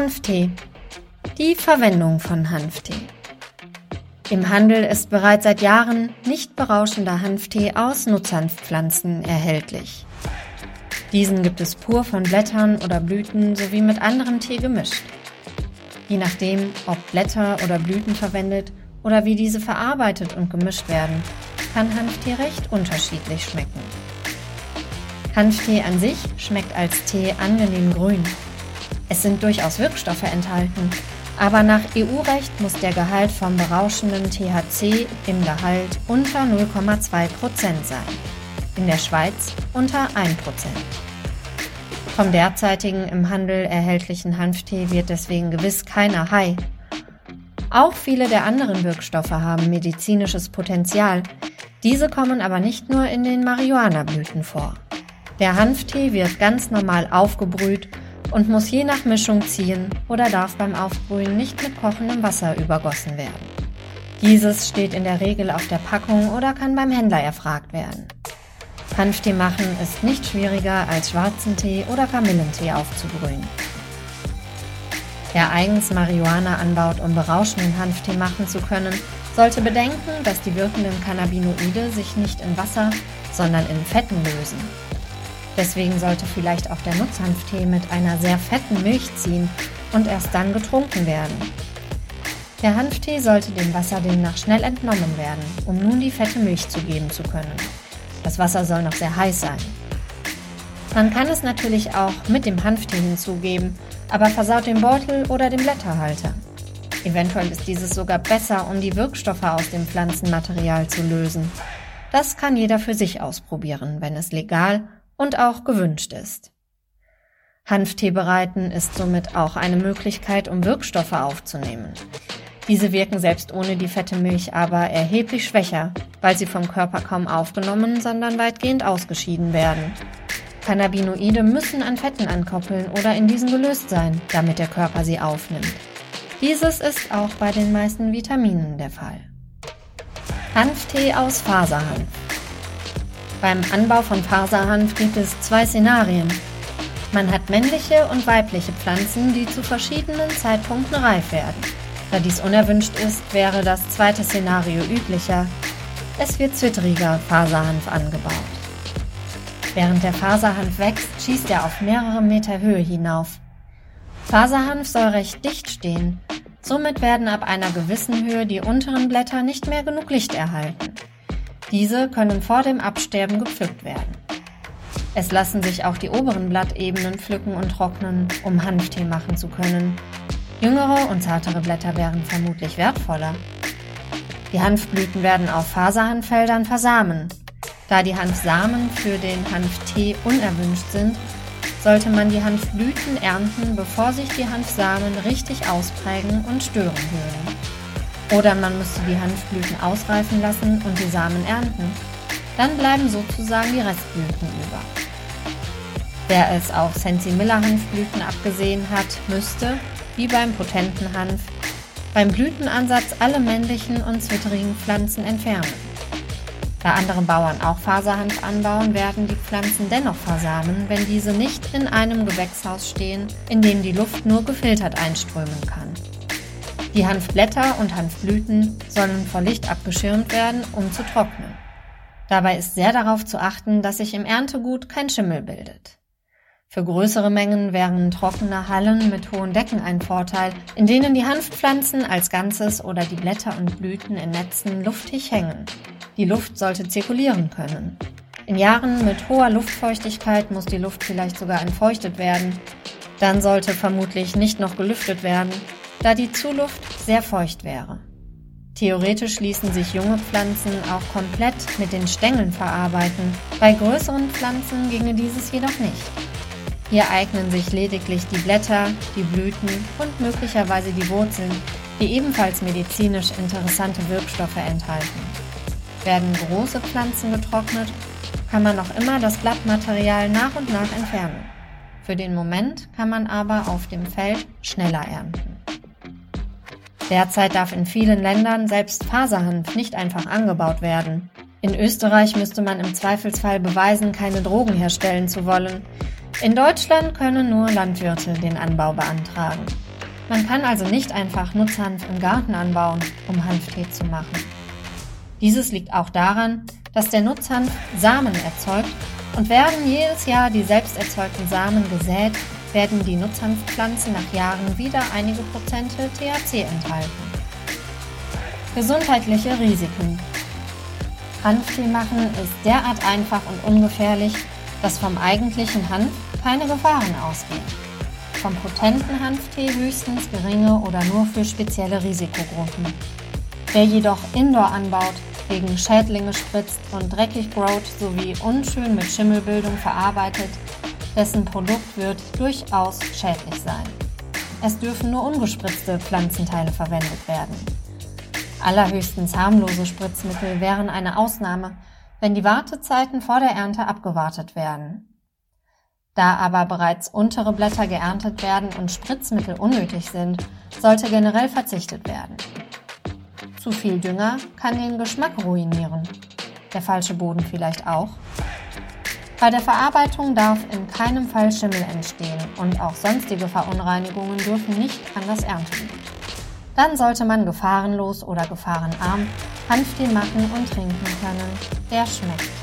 Hanftee. Die Verwendung von Hanftee. Im Handel ist bereits seit Jahren nicht berauschender Hanftee aus Nutzhanfpflanzen erhältlich. Diesen gibt es pur von Blättern oder Blüten sowie mit anderem Tee gemischt. Je nachdem, ob Blätter oder Blüten verwendet oder wie diese verarbeitet und gemischt werden, kann Hanftee recht unterschiedlich schmecken. Hanftee an sich schmeckt als Tee angenehm grün. Es sind durchaus Wirkstoffe enthalten, aber nach EU-Recht muss der Gehalt vom berauschenden THC im Gehalt unter 0,2% sein. In der Schweiz unter 1%. Vom derzeitigen im Handel erhältlichen Hanftee wird deswegen gewiss keiner High. Auch viele der anderen Wirkstoffe haben medizinisches Potenzial. Diese kommen aber nicht nur in den Marihuana-Blüten vor. Der Hanftee wird ganz normal aufgebrüht und muss je nach Mischung ziehen oder darf beim Aufbrühen nicht mit kochendem Wasser übergossen werden. Dieses steht in der Regel auf der Packung oder kann beim Händler erfragt werden. Hanftee machen ist nicht schwieriger als schwarzen Tee oder Kamillentee aufzubrühen. Wer eigens Marihuana anbaut, um berauschenden Hanftee machen zu können, sollte bedenken, dass die wirkenden Cannabinoide sich nicht in Wasser, sondern in Fetten lösen. Deswegen sollte vielleicht auch der Nutzhanftee mit einer sehr fetten Milch ziehen und erst dann getrunken werden. Der Hanftee sollte dem Wasser demnach schnell entnommen werden, um nun die fette Milch zu geben zu können. Das Wasser soll noch sehr heiß sein. Man kann es natürlich auch mit dem Hanftee hinzugeben, aber versaut den Beutel oder den Blätterhalter. Eventuell ist dieses sogar besser, um die Wirkstoffe aus dem Pflanzenmaterial zu lösen. Das kann jeder für sich ausprobieren, wenn es legal und auch gewünscht ist. Hanftee bereiten ist somit auch eine Möglichkeit, um Wirkstoffe aufzunehmen. Diese wirken selbst ohne die fette Milch aber erheblich schwächer, weil sie vom Körper kaum aufgenommen, sondern weitgehend ausgeschieden werden. Cannabinoide müssen an Fetten ankoppeln oder in diesen gelöst sein, damit der Körper sie aufnimmt. Dieses ist auch bei den meisten Vitaminen der Fall. Hanftee aus Faserhanf. Beim Anbau von Faserhanf gibt es zwei Szenarien. Man hat männliche und weibliche Pflanzen, die zu verschiedenen Zeitpunkten reif werden. Da dies unerwünscht ist, wäre das zweite Szenario üblicher. Es wird zwittriger Faserhanf angebaut. Während der Faserhanf wächst, schießt er auf mehrere Meter Höhe hinauf. Faserhanf soll recht dicht stehen. Somit werden ab einer gewissen Höhe die unteren Blätter nicht mehr genug Licht erhalten. Diese können vor dem Absterben gepflückt werden. Es lassen sich auch die oberen Blattebenen pflücken und trocknen, um Hanftee machen zu können. Jüngere und zartere Blätter wären vermutlich wertvoller. Die Hanfblüten werden auf Faserhanffeldern versamen. Da die Hanfsamen für den Hanftee unerwünscht sind, sollte man die Hanfblüten ernten, bevor sich die Hanfsamen richtig ausprägen und stören würden. Oder man müsste die Hanfblüten ausreifen lassen und die Samen ernten. Dann bleiben sozusagen die Restblüten über. Wer es auf Sensimilla Hanfblüten abgesehen hat, müsste, wie beim potenten Hanf, beim Blütenansatz alle männlichen und zwitterigen Pflanzen entfernen. Da andere Bauern auch Faserhanf anbauen, werden die Pflanzen dennoch versamen, wenn diese nicht in einem Gewächshaus stehen, in dem die Luft nur gefiltert einströmen kann. Die Hanfblätter und Hanfblüten sollen vor Licht abgeschirmt werden, um zu trocknen. Dabei ist sehr darauf zu achten, dass sich im Erntegut kein Schimmel bildet. Für größere Mengen wären trockene Hallen mit hohen Decken ein Vorteil, in denen die Hanfpflanzen als Ganzes oder die Blätter und Blüten in Netzen luftig hängen. Die Luft sollte zirkulieren können. In Jahren mit hoher Luftfeuchtigkeit muss die Luft vielleicht sogar entfeuchtet werden. Dann sollte vermutlich nicht noch gelüftet werden, da die Zuluft sehr feucht wäre. Theoretisch ließen sich junge Pflanzen auch komplett mit den Stängeln verarbeiten, bei größeren Pflanzen ginge dieses jedoch nicht. Hier eignen sich lediglich die Blätter, die Blüten und möglicherweise die Wurzeln, die ebenfalls medizinisch interessante Wirkstoffe enthalten. Werden große Pflanzen getrocknet, kann man noch immer das Blattmaterial nach und nach entfernen. Für den Moment kann man aber auf dem Feld schneller ernten. Derzeit darf in vielen Ländern selbst Faserhanf nicht einfach angebaut werden. In Österreich müsste man im Zweifelsfall beweisen, keine Drogen herstellen zu wollen. In Deutschland können nur Landwirte den Anbau beantragen. Man kann also nicht einfach Nutzhanf im Garten anbauen, um Hanftee zu machen. Dieses liegt auch daran, dass der Nutzhanf Samen erzeugt und werden jedes Jahr die selbst erzeugten Samen gesät, werden die Nutzhanfpflanzen nach Jahren wieder einige Prozente THC enthalten. Gesundheitliche Risiken Hanftee machen ist derart einfach und ungefährlich, dass vom eigentlichen Hanf keine Gefahren ausgehen. Vom potenten Hanftee höchstens geringe oder nur für spezielle Risikogruppen. Wer jedoch Indoor anbaut, gegen Schädlinge spritzt und dreckig growt sowie unschön mit Schimmelbildung verarbeitet, dessen Produkt wird durchaus schädlich sein. Es dürfen nur ungespritzte Pflanzenteile verwendet werden. Allerhöchstens harmlose Spritzmittel wären eine Ausnahme, wenn die Wartezeiten vor der Ernte abgewartet werden. Da aber bereits untere Blätter geerntet werden und Spritzmittel unnötig sind, sollte generell verzichtet werden. Zu viel Dünger kann den Geschmack ruinieren. Der falsche Boden vielleicht auch. Bei der Verarbeitung darf in keinem Fall Schimmel entstehen und auch sonstige Verunreinigungen dürfen nicht an das Erntegut. Dann sollte man gefahrenlos oder gefahrenarm Hanftee machen und trinken können. Der schmeckt.